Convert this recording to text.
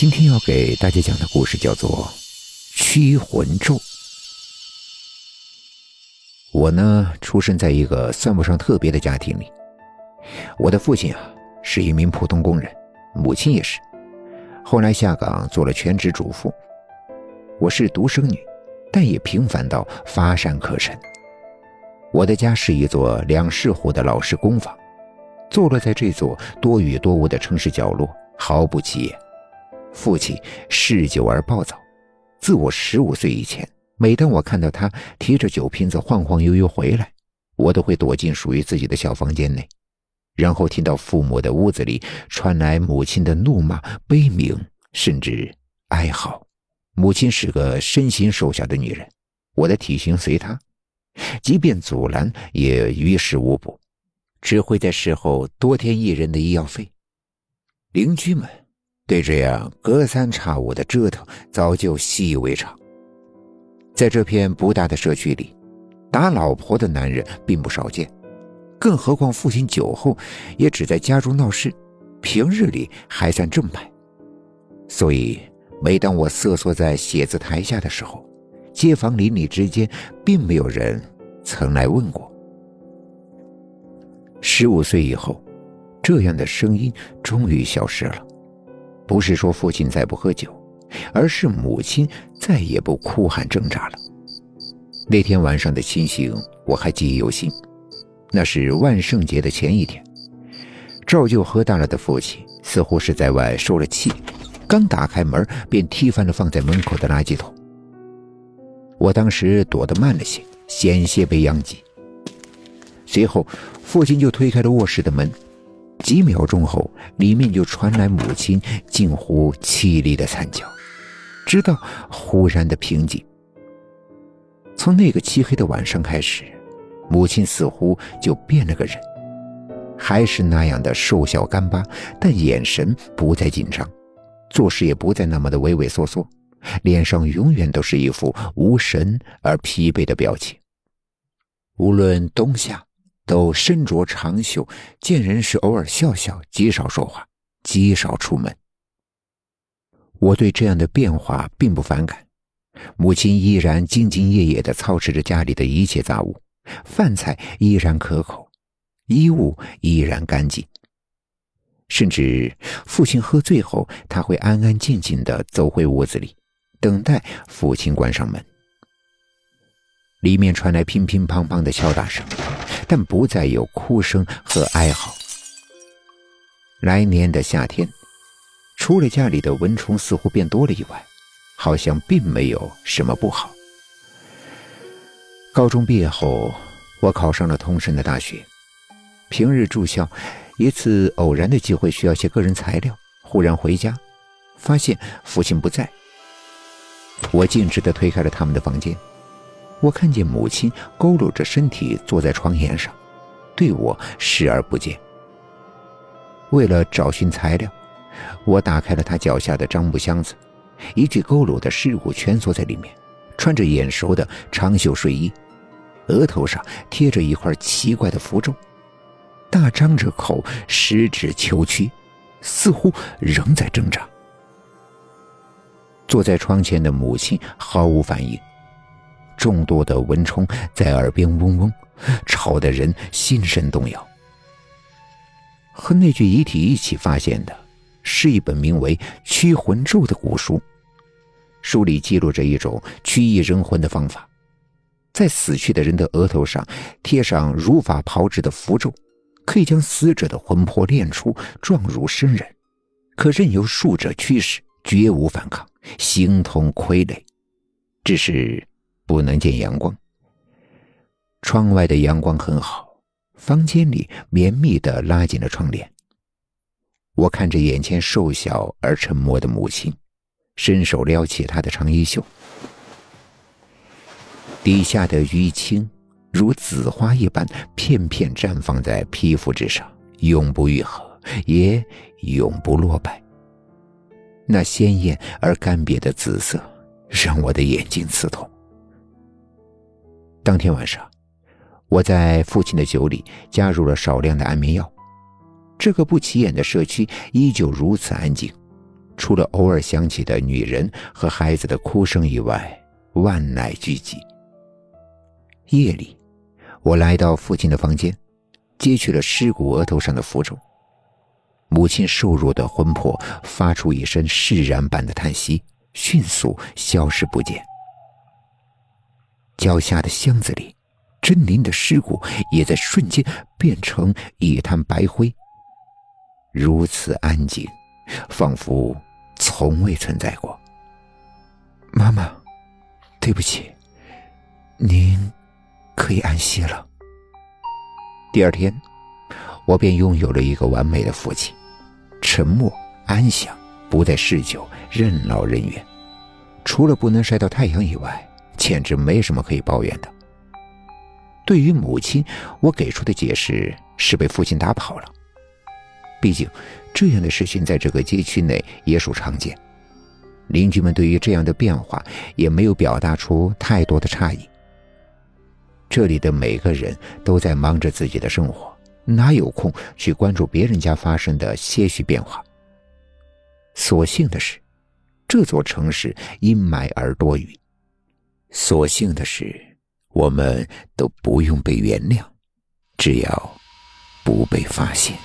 今天要给大家讲的故事叫做《驱魂咒》。我呢，出生在一个算不上特别的家庭里。我的父亲啊，是一名普通工人，母亲也是，后来下岗做了全职主妇。我是独生女，但也平凡到乏善可陈。我的家是一座两室户的老式公房，坐落在这座多雨多雾的城市角落，毫不起眼。父亲嗜酒而暴躁，自我十五岁以前，每当我看到他提着酒瓶子晃晃悠悠回来，我都会躲进属于自己的小房间内，然后听到父母的屋子里传来母亲的怒骂、悲鸣，甚至哀嚎。母亲是个身形瘦小的女人，我的体型随她，即便阻拦也于事无补，只会在事后多添一人的医药费。邻居们。对这样隔三差五的折腾早就习以为常。在这片不大的社区里，打老婆的男人并不少见，更何况父亲酒后也只在家中闹事，平日里还算正派。所以，每当我瑟缩在写字台下的时候，街坊邻里之间并没有人曾来问过。十五岁以后，这样的声音终于消失了。不是说父亲再不喝酒，而是母亲再也不哭喊挣扎了。那天晚上的情形我还记忆犹新，那是万圣节的前一天。照旧喝大了的父亲似乎是在外受了气，刚打开门便踢翻了放在门口的垃圾桶。我当时躲得慢了些，险些被殃及。随后，父亲就推开了卧室的门。几秒钟后，里面就传来母亲近乎凄厉的惨叫，直到忽然的平静。从那个漆黑的晚上开始，母亲似乎就变了个人，还是那样的瘦小干巴，但眼神不再紧张，做事也不再那么的畏畏缩缩，脸上永远都是一副无神而疲惫的表情。无论冬夏。都身着长袖，见人时偶尔笑笑，极少说话，极少出门。我对这样的变化并不反感。母亲依然兢兢业业地操持着家里的一切杂物，饭菜依然可口，衣物依然干净。甚至父亲喝醉后，他会安安静静地走回屋子里，等待父亲关上门。里面传来乒乒乓乓的敲打声。但不再有哭声和哀嚎。来年的夏天，除了家里的蚊虫似乎变多了以外，好像并没有什么不好。高中毕业后，我考上了同省的大学。平日住校，一次偶然的机会需要些个人材料，忽然回家，发现父亲不在。我径直地推开了他们的房间。我看见母亲佝偻着身体坐在床沿上，对我视而不见。为了找寻材料，我打开了她脚下的樟木箱子，一具佝偻的尸骨蜷缩在里面，穿着眼熟的长袖睡衣，额头上贴着一块奇怪的符咒，大张着口，十指求屈，似乎仍在挣扎。坐在窗前的母亲毫无反应。众多的蚊虫在耳边嗡嗡，吵得人心神动摇。和那具遗体一起发现的，是一本名为《驱魂咒》的古书，书里记录着一种驱役人魂的方法，在死去的人的额头上贴上如法炮制的符咒，可以将死者的魂魄炼出，状如生人，可任由术者驱使，绝无反抗，形同傀儡。只是。不能见阳光。窗外的阳光很好，房间里绵密的拉紧了窗帘。我看着眼前瘦小而沉默的母亲，伸手撩起她的长衣袖，底下的淤青如紫花一般片片绽放在皮肤之上，永不愈合，也永不落败。那鲜艳而干瘪的紫色，让我的眼睛刺痛。当天晚上，我在父亲的酒里加入了少量的安眠药。这个不起眼的社区依旧如此安静，除了偶尔响起的女人和孩子的哭声以外，万籁俱寂。夜里，我来到父亲的房间，揭去了尸骨额头上的符咒。母亲瘦弱的魂魄发出一声释然般的叹息，迅速消失不见。脚下的箱子里，珍妮的尸骨也在瞬间变成一滩白灰。如此安静，仿佛从未存在过。妈妈，对不起，您可以安息了。第二天，我便拥有了一个完美的父亲。沉默、安详，不再嗜酒，任劳任怨。除了不能晒到太阳以外，简直没什么可以抱怨的。对于母亲，我给出的解释是被父亲打跑了。毕竟，这样的事情在这个街区内也属常见。邻居们对于这样的变化也没有表达出太多的诧异。这里的每个人都在忙着自己的生活。哪有空去关注别人家发生的些许变化？所幸的是，这座城市阴霾而多雨；所幸的是，我们都不用被原谅，只要不被发现。